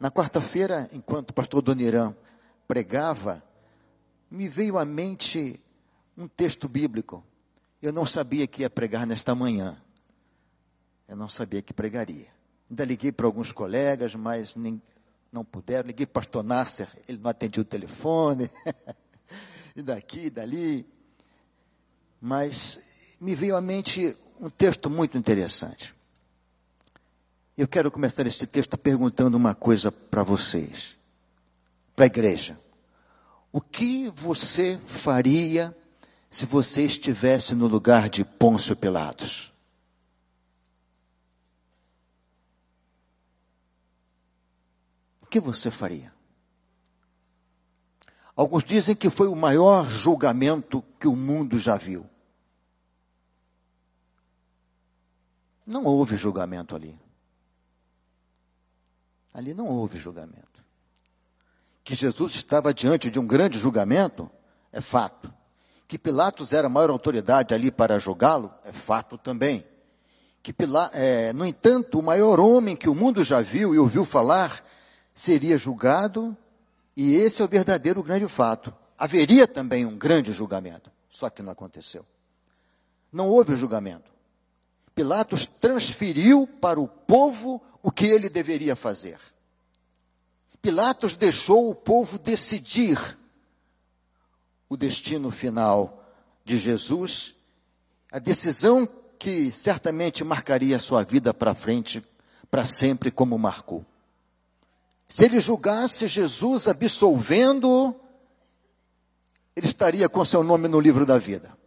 Na quarta-feira, enquanto o pastor Donirã pregava, me veio à mente um texto bíblico. Eu não sabia que ia pregar nesta manhã. Eu não sabia que pregaria. Ainda liguei para alguns colegas, mas nem, não puderam. Liguei para o pastor Nasser, ele não atendia o telefone. e daqui, e dali. Mas me veio à mente um texto muito interessante. Eu quero começar este texto perguntando uma coisa para vocês, para a igreja. O que você faria se você estivesse no lugar de Pôncio Pilatos? O que você faria? Alguns dizem que foi o maior julgamento que o mundo já viu. Não houve julgamento ali. Ali não houve julgamento. Que Jesus estava diante de um grande julgamento é fato. Que Pilatos era a maior autoridade ali para julgá-lo é fato também. Que Pilatos, é, no entanto, o maior homem que o mundo já viu e ouviu falar seria julgado, e esse é o verdadeiro grande fato. Haveria também um grande julgamento, só que não aconteceu. Não houve julgamento. Pilatos transferiu para o povo o que ele deveria fazer. Pilatos deixou o povo decidir o destino final de Jesus, a decisão que certamente marcaria a sua vida para frente, para sempre, como marcou. Se ele julgasse Jesus absolvendo, ele estaria com seu nome no livro da vida.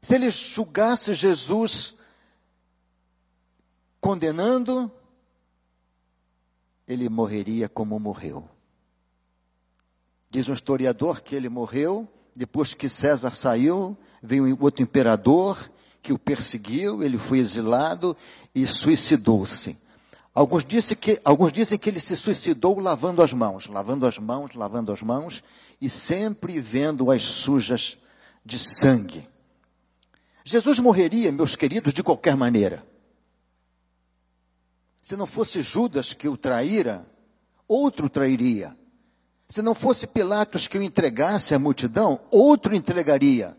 Se ele julgasse Jesus condenando, ele morreria como morreu. Diz um historiador que ele morreu depois que César saiu, veio outro imperador que o perseguiu, ele foi exilado e suicidou-se. Alguns dizem, que, alguns dizem que ele se suicidou lavando as mãos, lavando as mãos, lavando as mãos e sempre vendo-as sujas de sangue. Jesus morreria, meus queridos, de qualquer maneira. Se não fosse Judas que o traíra, outro trairia. Se não fosse Pilatos que o entregasse à multidão, outro entregaria.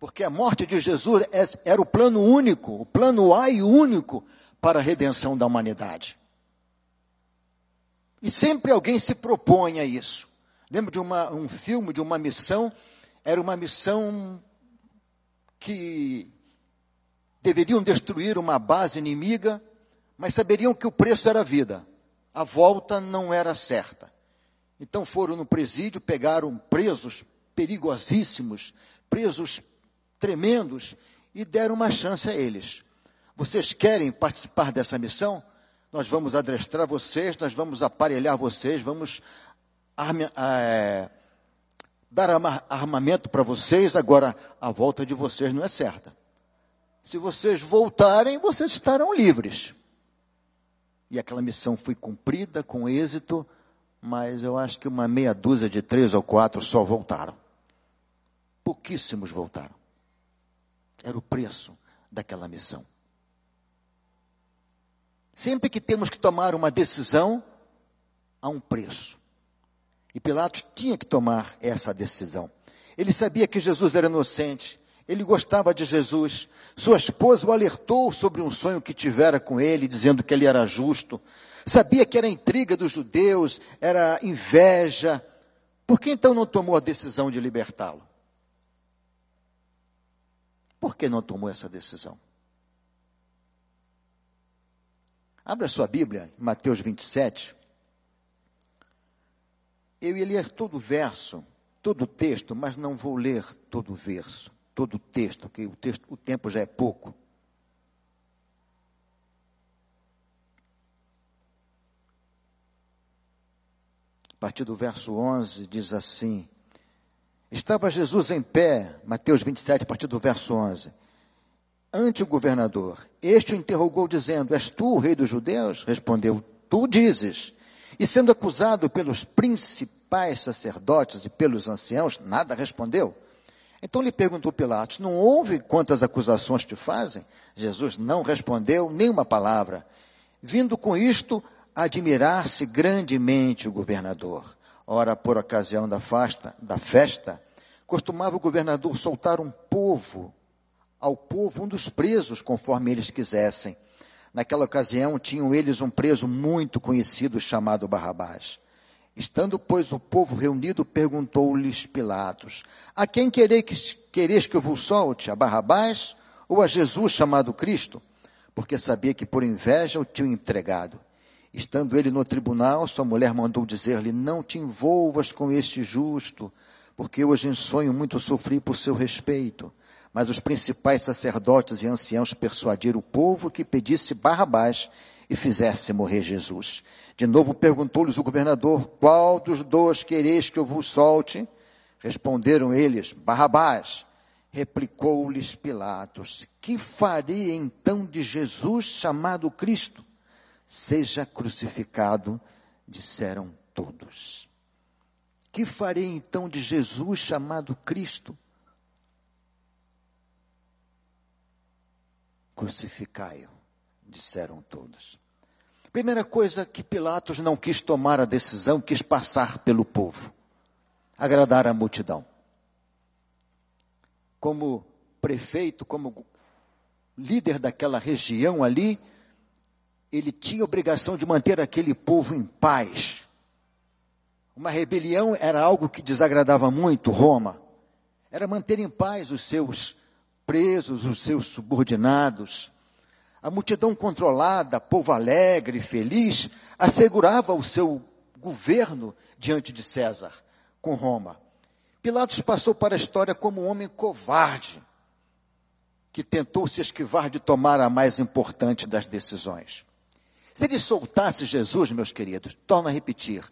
Porque a morte de Jesus é, era o plano único, o plano A e único para a redenção da humanidade. E sempre alguém se propõe a isso. Lembro de uma, um filme, de uma missão, era uma missão que deveriam destruir uma base inimiga, mas saberiam que o preço era a vida. A volta não era certa. Então foram no presídio, pegaram presos perigosíssimos, presos tremendos, e deram uma chance a eles. Vocês querem participar dessa missão? Nós vamos adestrar vocês, nós vamos aparelhar vocês, vamos é, dar armamento para vocês. Agora, a volta de vocês não é certa. Se vocês voltarem, vocês estarão livres. E aquela missão foi cumprida com êxito, mas eu acho que uma meia dúzia de três ou quatro só voltaram. Pouquíssimos voltaram. Era o preço daquela missão. Sempre que temos que tomar uma decisão, há um preço. E Pilatos tinha que tomar essa decisão. Ele sabia que Jesus era inocente, ele gostava de Jesus. Sua esposa o alertou sobre um sonho que tivera com ele, dizendo que ele era justo. Sabia que era intriga dos judeus, era inveja. Por que então não tomou a decisão de libertá-lo? Por que não tomou essa decisão? Abra sua Bíblia, Mateus 27. Eu ia ler todo o verso, todo o texto, mas não vou ler todo o verso todo o texto, porque o, texto, o tempo já é pouco. A partir do verso 11 diz assim: Estava Jesus em pé, Mateus 27, a partir do verso 11, ante o governador. Este o interrogou, dizendo: És tu o rei dos judeus? Respondeu: Tu dizes. E sendo acusado pelos principais sacerdotes e pelos anciãos, nada respondeu. Então lhe perguntou Pilatos: Não ouve quantas acusações te fazem? Jesus não respondeu nenhuma palavra. Vindo com isto admirar-se grandemente o governador. Ora, por ocasião da festa, da festa, costumava o governador soltar um povo, ao povo um dos presos, conforme eles quisessem. Naquela ocasião, tinham eles um preso muito conhecido chamado Barrabás. Estando, pois, o povo reunido, perguntou-lhes Pilatos: A quem quereis, quereis que eu vos solte? A Barrabás ou a Jesus chamado Cristo? Porque sabia que por inveja o tinham entregado. Estando ele no tribunal, sua mulher mandou dizer-lhe: Não te envolvas com este justo, porque hoje em sonho muito sofri por seu respeito. Mas os principais sacerdotes e anciãos persuadiram o povo que pedisse Barrabás e fizesse morrer Jesus. De novo perguntou-lhes o governador: Qual dos dois quereis que eu vos solte? Responderam eles: Barrabás. Replicou-lhes Pilatos: Que farei então de Jesus chamado Cristo? Seja crucificado, disseram todos. Que farei então de Jesus chamado Cristo? Crucificai-o, disseram todos. Primeira coisa que Pilatos não quis tomar a decisão, quis passar pelo povo, agradar a multidão. Como prefeito, como líder daquela região ali, ele tinha obrigação de manter aquele povo em paz. Uma rebelião era algo que desagradava muito Roma. Era manter em paz os seus presos, os seus subordinados. A multidão controlada, povo alegre, feliz, assegurava o seu governo diante de César, com Roma. Pilatos passou para a história como um homem covarde, que tentou se esquivar de tomar a mais importante das decisões. Se ele soltasse Jesus, meus queridos, torna a repetir,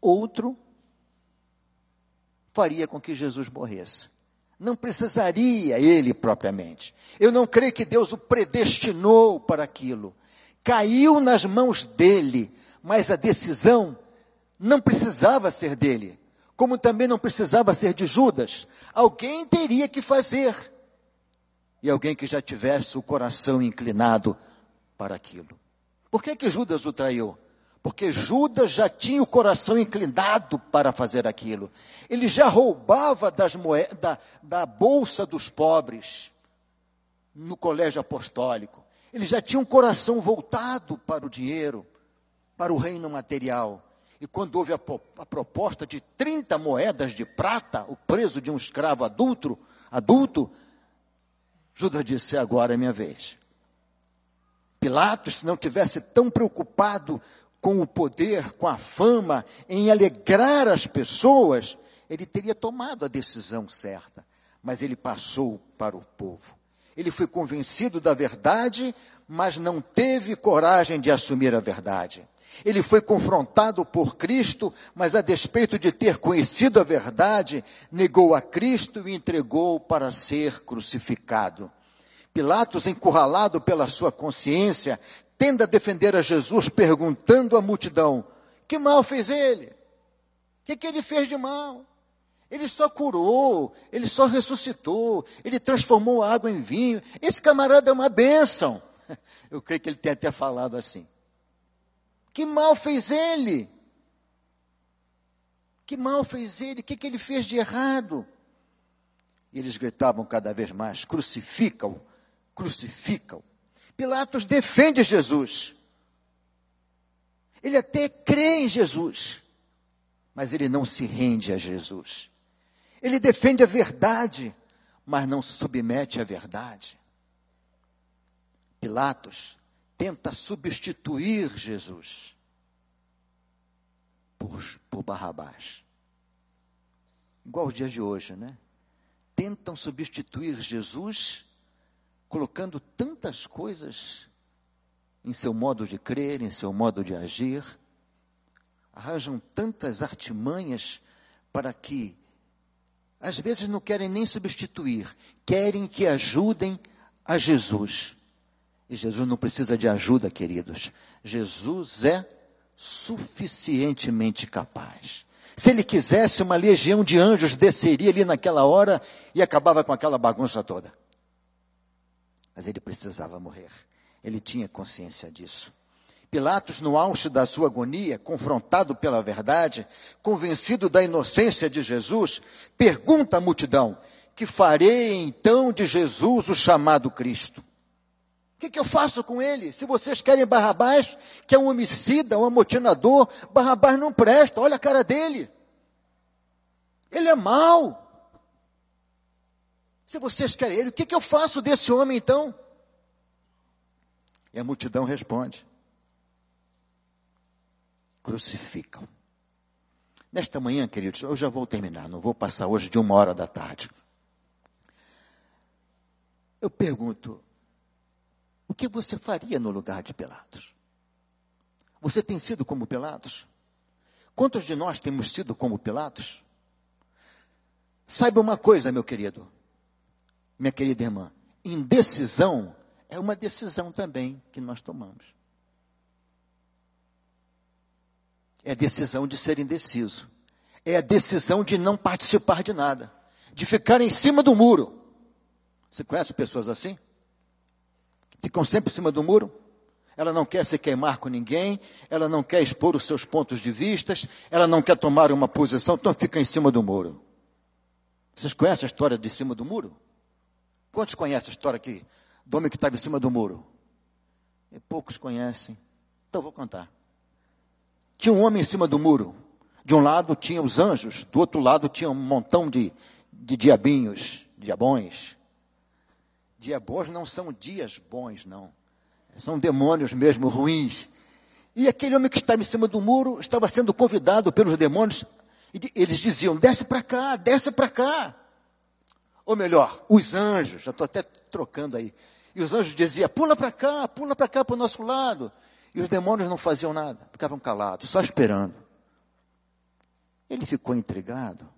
outro faria com que Jesus morresse não precisaria ele propriamente. Eu não creio que Deus o predestinou para aquilo. Caiu nas mãos dele, mas a decisão não precisava ser dele, como também não precisava ser de Judas. Alguém teria que fazer. E alguém que já tivesse o coração inclinado para aquilo. Por que que Judas o traiu? Porque Judas já tinha o coração inclinado para fazer aquilo. Ele já roubava das moedas, da, da bolsa dos pobres no colégio apostólico. Ele já tinha um coração voltado para o dinheiro, para o reino material. E quando houve a, a proposta de 30 moedas de prata, o preço de um escravo adulto, adulto, Judas disse: agora é minha vez. Pilatos, se não tivesse tão preocupado com o poder, com a fama, em alegrar as pessoas, ele teria tomado a decisão certa. Mas ele passou para o povo. Ele foi convencido da verdade, mas não teve coragem de assumir a verdade. Ele foi confrontado por Cristo, mas a despeito de ter conhecido a verdade, negou a Cristo e entregou para ser crucificado. Pilatos, encurralado pela sua consciência, tenda a defender a Jesus, perguntando à multidão: que mal fez ele? O que, que ele fez de mal? Ele só curou, ele só ressuscitou, ele transformou a água em vinho. Esse camarada é uma bênção. Eu creio que ele tem até falado assim. Que mal fez ele? Que mal fez ele? O que, que ele fez de errado? E eles gritavam cada vez mais: crucifica-o, crucifica-o. Pilatos defende Jesus. Ele até crê em Jesus, mas ele não se rende a Jesus. Ele defende a verdade, mas não se submete à verdade. Pilatos tenta substituir Jesus por, por Barrabás. Igual os dias de hoje, né? Tentam substituir Jesus colocando tantas coisas em seu modo de crer, em seu modo de agir, arranjam tantas artimanhas para que, às vezes, não querem nem substituir, querem que ajudem a Jesus. E Jesus não precisa de ajuda, queridos. Jesus é suficientemente capaz. Se ele quisesse, uma legião de anjos desceria ali naquela hora e acabava com aquela bagunça toda mas ele precisava morrer. Ele tinha consciência disso. Pilatos, no auge da sua agonia, confrontado pela verdade, convencido da inocência de Jesus, pergunta à multidão: Que farei então de Jesus o chamado Cristo? O que, que, eu faço com ele? Se vocês querem Barrabás, que é um homicida, um amotinador, Barrabás não presta, olha a cara dele. Ele é mau. Se vocês querem ele, o que, que eu faço desse homem então? E a multidão responde: crucificam. Nesta manhã, queridos, eu já vou terminar, não vou passar hoje de uma hora da tarde. Eu pergunto, o que você faria no lugar de Pilatos? Você tem sido como Pilatos? Quantos de nós temos sido como Pilatos? Saiba uma coisa, meu querido, minha querida irmã, indecisão é uma decisão também que nós tomamos. É a decisão de ser indeciso. É a decisão de não participar de nada. De ficar em cima do muro. Você conhece pessoas assim? Ficam sempre em cima do muro? Ela não quer se queimar com ninguém, ela não quer expor os seus pontos de vistas, ela não quer tomar uma posição, então fica em cima do muro. Vocês conhecem a história de cima do muro? Quantos conhecem a história aqui do homem que estava em cima do muro? E poucos conhecem. Então vou contar. Tinha um homem em cima do muro. De um lado tinha os anjos, do outro lado tinha um montão de, de diabinhos, diabões. Diabos não são dias bons, não. São demônios mesmo ruins. E aquele homem que estava em cima do muro estava sendo convidado pelos demônios. E eles diziam: desce para cá, desce para cá. Ou melhor, os anjos, já estou até trocando aí. E os anjos diziam: pula para cá, pula para cá para o nosso lado. E os demônios não faziam nada, ficavam calados, só esperando. Ele ficou intrigado.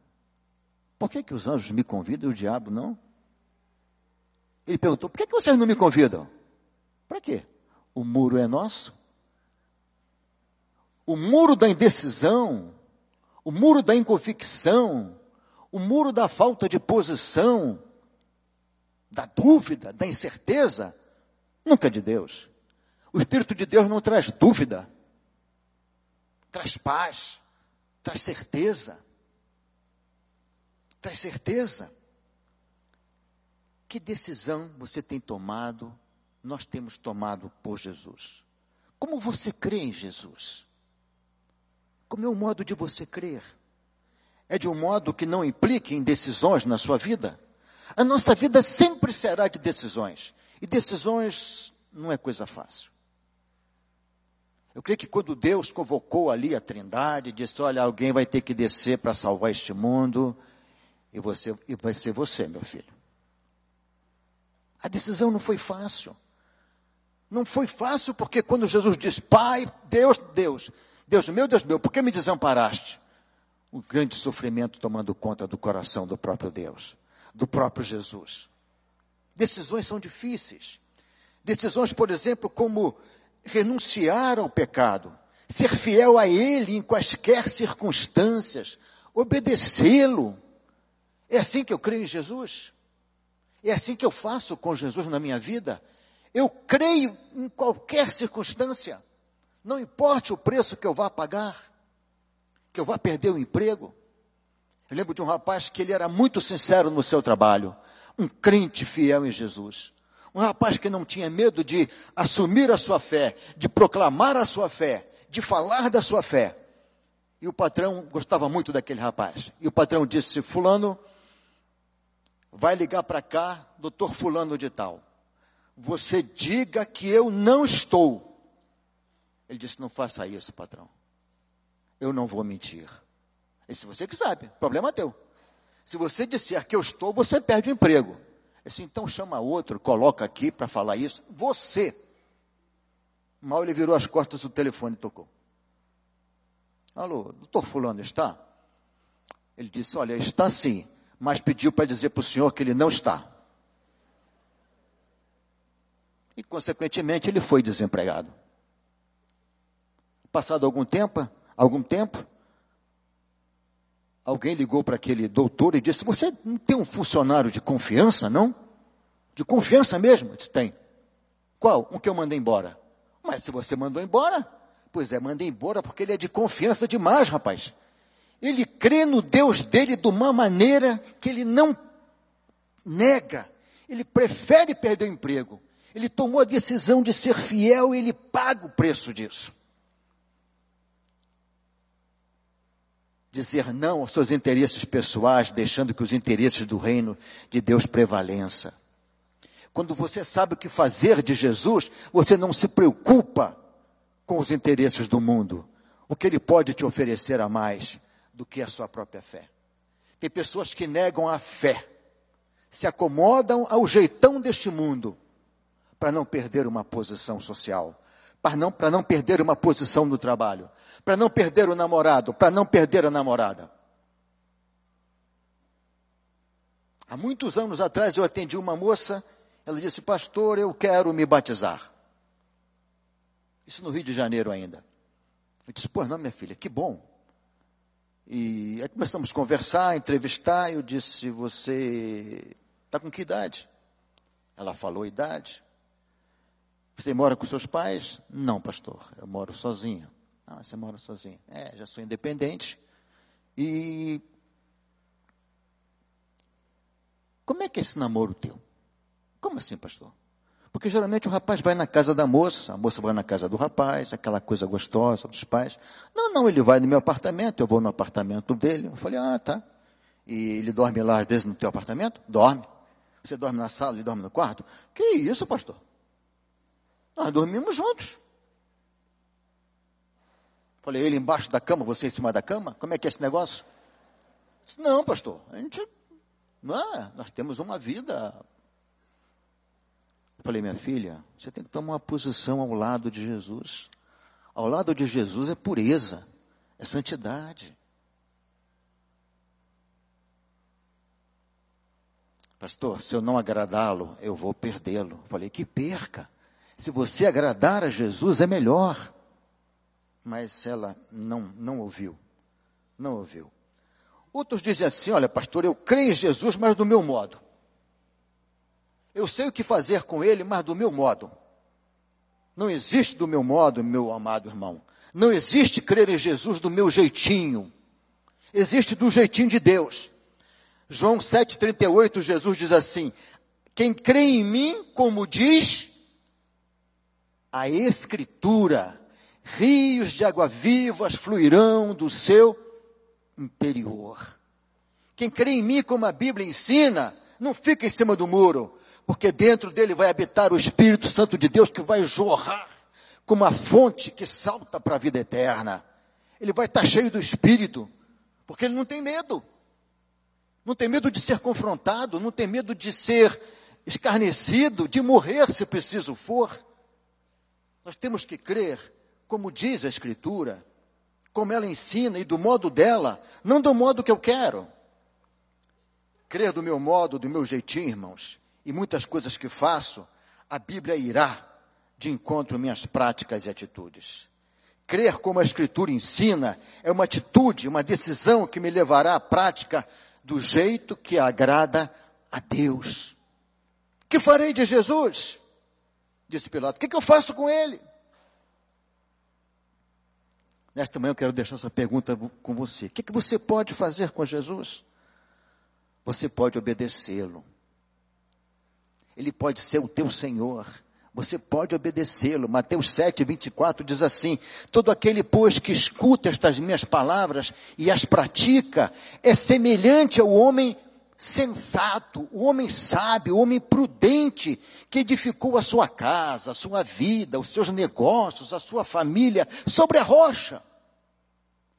Por que, que os anjos me convidam e o diabo não? Ele perguntou: por que, que vocês não me convidam? Para quê? O muro é nosso? O muro da indecisão, o muro da inconvicção, o muro da falta de posição, da dúvida, da incerteza, nunca é de Deus. O Espírito de Deus não traz dúvida, traz paz, traz certeza. Traz certeza. Que decisão você tem tomado, nós temos tomado por Jesus? Como você crê em Jesus? Como é o modo de você crer? É de um modo que não implique em decisões na sua vida? A nossa vida sempre será de decisões. E decisões não é coisa fácil. Eu creio que quando Deus convocou ali a Trindade, disse: Olha, alguém vai ter que descer para salvar este mundo, e, você, e vai ser você, meu filho. A decisão não foi fácil. Não foi fácil porque quando Jesus diz: Pai, Deus, Deus, Deus meu, Deus meu, por que me desamparaste? O grande sofrimento tomando conta do coração do próprio Deus, do próprio Jesus. Decisões são difíceis. Decisões, por exemplo, como renunciar ao pecado, ser fiel a Ele em quaisquer circunstâncias, obedecê-lo. É assim que eu creio em Jesus. É assim que eu faço com Jesus na minha vida. Eu creio em qualquer circunstância, não importe o preço que eu vá pagar, que eu vá perder o emprego. Eu lembro de um rapaz que ele era muito sincero no seu trabalho, um crente fiel em Jesus. Um rapaz que não tinha medo de assumir a sua fé, de proclamar a sua fé, de falar da sua fé. E o patrão gostava muito daquele rapaz. E o patrão disse: Fulano, vai ligar para cá, doutor Fulano de Tal. Você diga que eu não estou. Ele disse: Não faça isso, patrão. Eu não vou mentir. E se você que sabe, problema teu. Se você disser que eu estou, você perde o emprego. Disse, então chama outro, coloca aqui para falar isso. Você. Mal ele virou as costas do telefone tocou. Alô, doutor Fulano está? Ele disse: Olha, está sim, mas pediu para dizer para o senhor que ele não está. E, consequentemente, ele foi desempregado. Passado algum tempo, algum tempo, Alguém ligou para aquele doutor e disse: Você não tem um funcionário de confiança, não? De confiança mesmo? Eu disse: Tem. Qual? Um que eu mandei embora. Mas se você mandou embora, pois é, mandei embora porque ele é de confiança demais, rapaz. Ele crê no Deus dele de uma maneira que ele não nega. Ele prefere perder o emprego. Ele tomou a decisão de ser fiel e ele paga o preço disso. Dizer não aos seus interesses pessoais, deixando que os interesses do reino de Deus prevaleça. Quando você sabe o que fazer de Jesus, você não se preocupa com os interesses do mundo. O que ele pode te oferecer a mais do que a sua própria fé. Tem pessoas que negam a fé, se acomodam ao jeitão deste mundo, para não perder uma posição social, para não, para não perder uma posição no trabalho, para não perder o namorado, para não perder a namorada. Há muitos anos atrás eu atendi uma moça ela disse, pastor, eu quero me batizar. Isso no Rio de Janeiro ainda. Eu disse, pô, não, minha filha, que bom. E aí começamos a conversar, entrevistar, eu disse, você está com que idade? Ela falou idade. Você mora com seus pais? Não, pastor, eu moro sozinho. Ah, você mora sozinho. É, já sou independente. E como é que é esse namoro teu? Como assim, pastor? Porque geralmente o rapaz vai na casa da moça, a moça vai na casa do rapaz, aquela coisa gostosa dos pais. Não, não, ele vai no meu apartamento, eu vou no apartamento dele. Eu falei, ah, tá. E ele dorme lá às vezes no teu apartamento? Dorme. Você dorme na sala, ele dorme no quarto? Que isso, pastor? Nós dormimos juntos. Falei, ele embaixo da cama, você em cima da cama? Como é que é esse negócio? Disse, não, pastor, a gente, não, é, nós temos uma vida falei, minha filha, você tem que tomar uma posição ao lado de Jesus. Ao lado de Jesus é pureza, é santidade. Pastor, se eu não agradá-lo, eu vou perdê-lo. Falei, que perca. Se você agradar a Jesus, é melhor. Mas ela não, não ouviu. Não ouviu. Outros dizem assim: olha, pastor, eu creio em Jesus, mas do meu modo. Eu sei o que fazer com ele, mas do meu modo. Não existe do meu modo, meu amado irmão. Não existe crer em Jesus do meu jeitinho. Existe do jeitinho de Deus. João 7,38, Jesus diz assim: Quem crê em mim, como diz a Escritura, rios de água vivas fluirão do seu interior. Quem crê em mim, como a Bíblia ensina, não fica em cima do muro, porque dentro dele vai habitar o Espírito Santo de Deus que vai jorrar como uma fonte que salta para a vida eterna. Ele vai estar cheio do Espírito, porque ele não tem medo. Não tem medo de ser confrontado, não tem medo de ser escarnecido, de morrer se preciso for. Nós temos que crer, como diz a Escritura, como ela ensina e do modo dela, não do modo que eu quero. Crer do meu modo, do meu jeitinho, irmãos, e muitas coisas que faço, a Bíblia irá de encontro minhas práticas e atitudes. Crer como a Escritura ensina é uma atitude, uma decisão que me levará à prática do jeito que agrada a Deus. Que farei de Jesus? Disse Pilato. O que, que eu faço com ele? Nesta manhã eu quero deixar essa pergunta com você. O que, que você pode fazer com Jesus? Você pode obedecê-lo. Ele pode ser o teu Senhor. Você pode obedecê-lo. Mateus 7, 24 diz assim: Todo aquele, pois, que escuta estas minhas palavras e as pratica, é semelhante ao homem sensato, o homem sábio, o homem prudente, que edificou a sua casa, a sua vida, os seus negócios, a sua família sobre a rocha.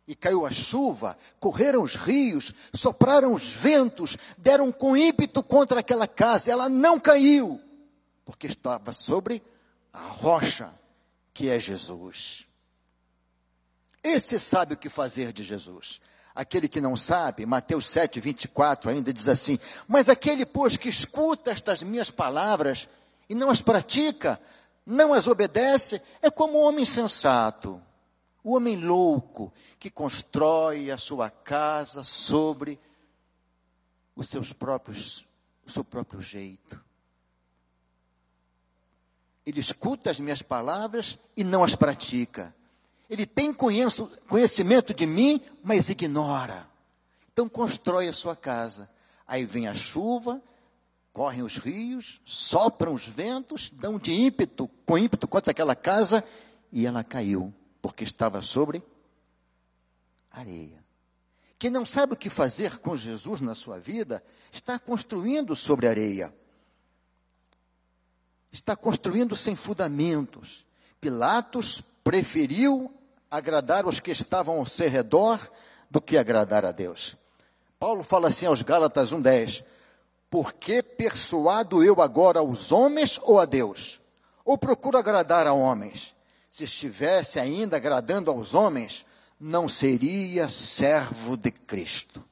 E caiu a chuva, correram os rios, sopraram os ventos, deram com ímpeto contra aquela casa, ela não caiu, porque estava sobre a rocha, que é Jesus. Esse sabe o que fazer de Jesus. Aquele que não sabe, Mateus 7, 24 ainda diz assim: Mas aquele, pois, que escuta estas minhas palavras e não as pratica, não as obedece, é como um homem sensato o homem louco que constrói a sua casa sobre os seus próprios, o seu próprio jeito. Ele escuta as minhas palavras e não as pratica. Ele tem conhecimento de mim, mas ignora. Então constrói a sua casa. Aí vem a chuva, correm os rios, sopram os ventos, dão de ímpeto, com ímpeto contra aquela casa, e ela caiu, porque estava sobre areia. Quem não sabe o que fazer com Jesus na sua vida, está construindo sobre areia. Está construindo sem fundamentos. Pilatos preferiu agradar os que estavam ao seu redor do que agradar a Deus. Paulo fala assim aos Gálatas 1,10: Por que persuado eu agora aos homens ou a Deus? Ou procuro agradar a homens? Se estivesse ainda agradando aos homens, não seria servo de Cristo.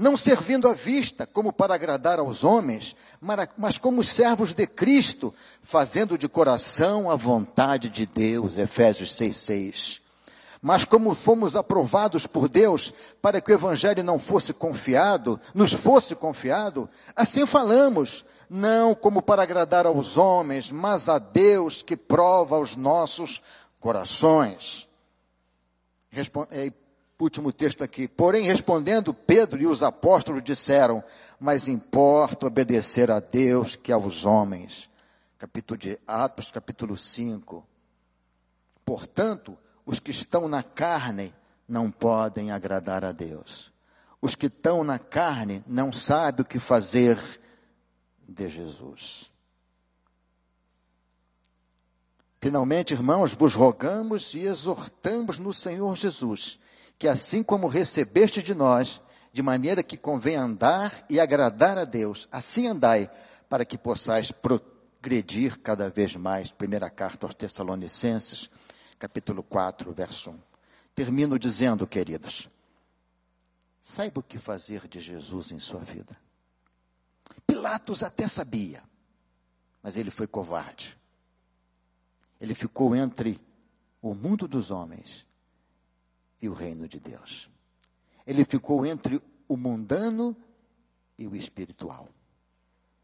Não servindo à vista como para agradar aos homens, mas como servos de Cristo, fazendo de coração a vontade de Deus. Efésios 6,6. Mas como fomos aprovados por Deus para que o Evangelho não fosse confiado, nos fosse confiado, assim falamos, não como para agradar aos homens, mas a Deus que prova os nossos corações. é, último texto aqui. Porém, respondendo Pedro e os apóstolos disseram: Mas importa obedecer a Deus que aos homens. Capítulo de Atos, capítulo 5. Portanto, os que estão na carne não podem agradar a Deus. Os que estão na carne não sabem o que fazer de Jesus. Finalmente, irmãos, vos rogamos e exortamos no Senhor Jesus, que assim como recebeste de nós, de maneira que convém andar e agradar a Deus, assim andai, para que possais progredir cada vez mais. Primeira carta aos Tessalonicenses, capítulo 4, verso 1. Termino dizendo, queridos, saiba o que fazer de Jesus em sua vida. Pilatos até sabia, mas ele foi covarde ele ficou entre o mundo dos homens e o reino de Deus. Ele ficou entre o mundano e o espiritual.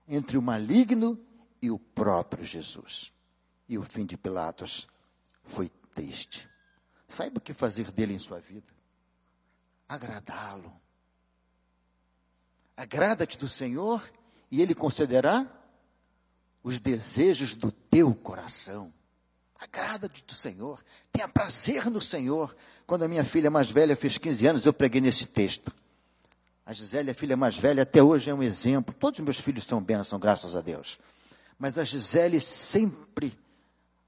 Entre o maligno e o próprio Jesus. E o fim de Pilatos foi triste. Saiba o que fazer dele em sua vida. Agradá-lo. Agrada-te do Senhor e ele concederá os desejos do teu coração. Agrada-te do Senhor, tenha prazer no Senhor. Quando a minha filha mais velha fez 15 anos, eu preguei nesse texto. A Gisele, a filha mais velha, até hoje é um exemplo. Todos os meus filhos são bênção, graças a Deus. Mas a Gisele sempre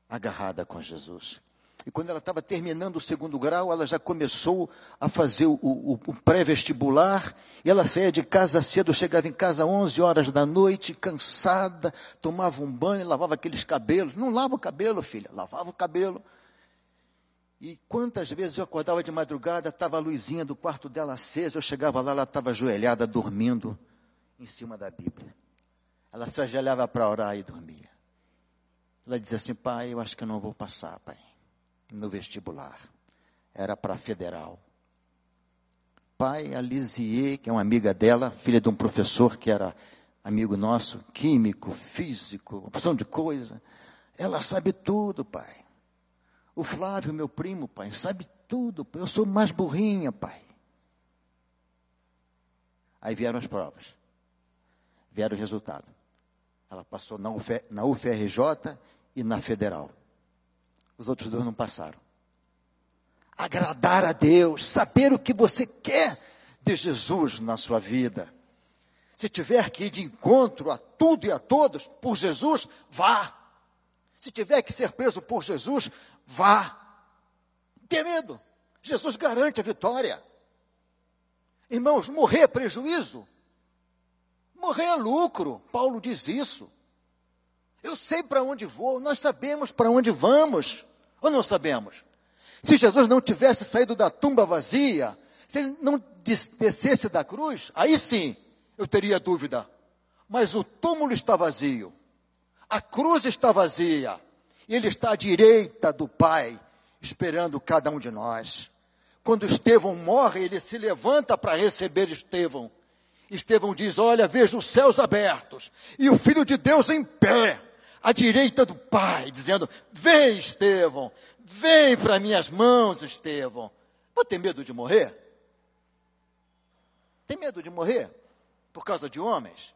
agarrada com Jesus. E quando ela estava terminando o segundo grau, ela já começou a fazer o, o, o pré-vestibular. E ela saía de casa cedo, chegava em casa às 11 horas da noite, cansada, tomava um banho, lavava aqueles cabelos. Não lava o cabelo, filha, lavava o cabelo. E quantas vezes eu acordava de madrugada, estava a luzinha do quarto dela acesa, eu chegava lá, ela estava ajoelhada, dormindo em cima da Bíblia. Ela se ajoelhava para orar e dormia. Ela dizia assim, pai, eu acho que eu não vou passar, pai no vestibular. Era para federal. Pai, a Lisier, que é uma amiga dela, filha de um professor que era amigo nosso, químico, físico, opção de coisa. Ela sabe tudo, pai. O Flávio, meu primo, pai, sabe tudo. Pai. Eu sou mais burrinha, pai. Aí vieram as provas. Vieram o resultado. Ela passou na, na UFRJ e na Federal. Os outros dois não passaram. Agradar a Deus, saber o que você quer de Jesus na sua vida. Se tiver que ir de encontro a tudo e a todos por Jesus, vá. Se tiver que ser preso por Jesus, vá. Tenha medo. Jesus garante a vitória. Irmãos, morrer é prejuízo. Morrer é lucro. Paulo diz isso. Eu sei para onde vou, nós sabemos para onde vamos. Ou não sabemos? Se Jesus não tivesse saído da tumba vazia, se ele não descesse da cruz, aí sim eu teria dúvida. Mas o túmulo está vazio, a cruz está vazia, e ele está à direita do Pai, esperando cada um de nós. Quando Estevão morre, ele se levanta para receber Estevão. Estevão diz: Olha, vejo os céus abertos e o Filho de Deus em pé, à direita do Pai, dizendo: Vem, Estevão, vem para minhas mãos, Estevão. Vou ter medo de morrer? Tem medo de morrer? Por causa de homens?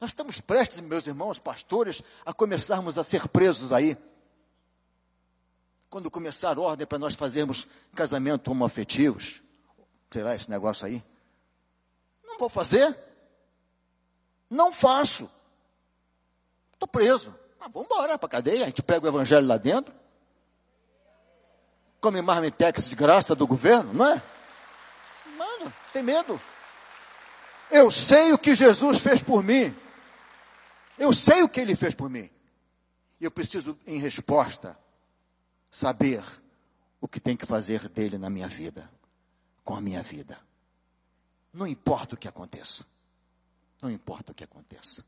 Nós estamos prestes, meus irmãos, pastores, a começarmos a ser presos aí. Quando começar a ordem para nós fazermos casamento homoafetivos, sei lá, esse negócio aí. Não vou fazer. Não faço. Estou preso. Ah, vamos embora para a cadeia, a gente prega o evangelho lá dentro. Come marmitex de graça do governo, não é? Mano, tem medo. Eu sei o que Jesus fez por mim. Eu sei o que ele fez por mim. E eu preciso, em resposta, saber o que tem que fazer dele na minha vida, com a minha vida. Não importa o que aconteça. Não importa o que aconteça.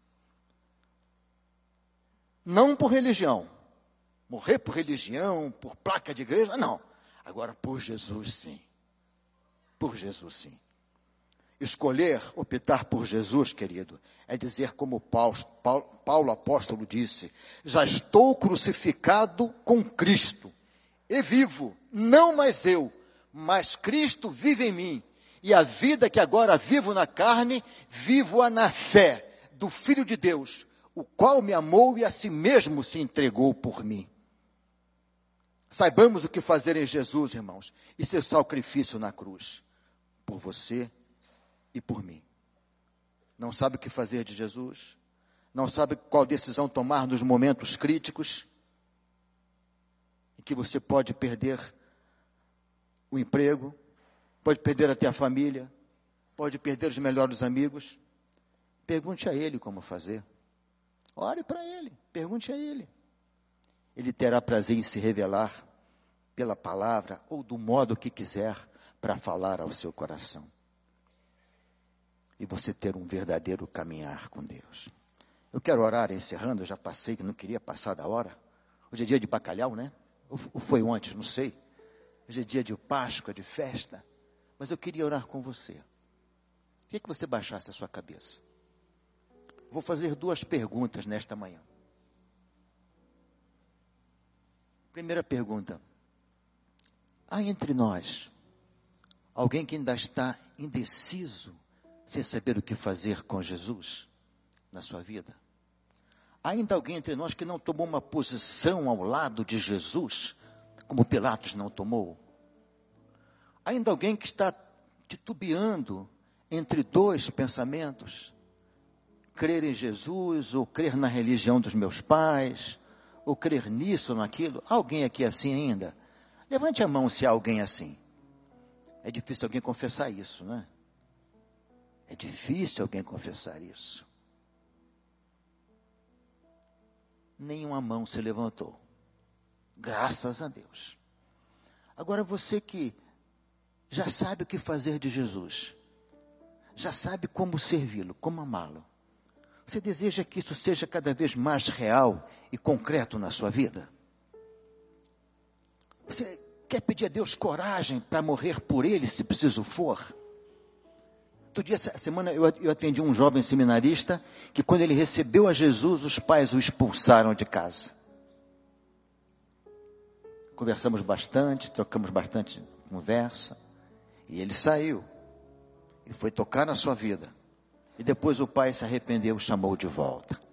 Não por religião. Morrer por religião, por placa de igreja, não. Agora, por Jesus, sim. Por Jesus, sim. Escolher, optar por Jesus, querido, é dizer como Paulo, Paulo, apóstolo disse: já estou crucificado com Cristo, e vivo, não mais eu, mas Cristo vive em mim. E a vida que agora vivo na carne, vivo-a na fé do Filho de Deus, o qual me amou e a si mesmo se entregou por mim. Saibamos o que fazer em Jesus, irmãos, e seu sacrifício na cruz, por você e por mim. Não sabe o que fazer de Jesus? Não sabe qual decisão tomar nos momentos críticos? Em que você pode perder o emprego, pode perder até a família, pode perder os melhores amigos. Pergunte a Ele como fazer. Ore para Ele, pergunte a Ele. Ele terá prazer em se revelar pela palavra ou do modo que quiser para falar ao seu coração. E você ter um verdadeiro caminhar com Deus. Eu quero orar encerrando, eu já passei, que não queria passar da hora. Hoje é dia de bacalhau, né? Ou foi ontem, não sei. Hoje é dia de Páscoa, de festa. Mas eu queria orar com você. Queria que você baixasse a sua cabeça. Vou fazer duas perguntas nesta manhã. Primeira pergunta: há entre nós alguém que ainda está indeciso, sem saber o que fazer com Jesus na sua vida? Há ainda alguém entre nós que não tomou uma posição ao lado de Jesus, como Pilatos não tomou? ainda alguém que está titubeando entre dois pensamentos: crer em Jesus ou crer na religião dos meus pais, ou crer nisso ou naquilo. Alguém aqui assim ainda? Levante a mão se há alguém assim. É difícil alguém confessar isso, né? É difícil alguém confessar isso. Nenhuma mão se levantou. Graças a Deus. Agora você que já sabe o que fazer de Jesus, já sabe como servi-lo, como amá-lo. Você deseja que isso seja cada vez mais real e concreto na sua vida? Você quer pedir a Deus coragem para morrer por Ele, se preciso for? Outro dia, essa semana, eu, eu atendi um jovem seminarista que, quando ele recebeu a Jesus, os pais o expulsaram de casa. Conversamos bastante, trocamos bastante conversa. E ele saiu e foi tocar na sua vida. E depois o pai se arrependeu e chamou de volta.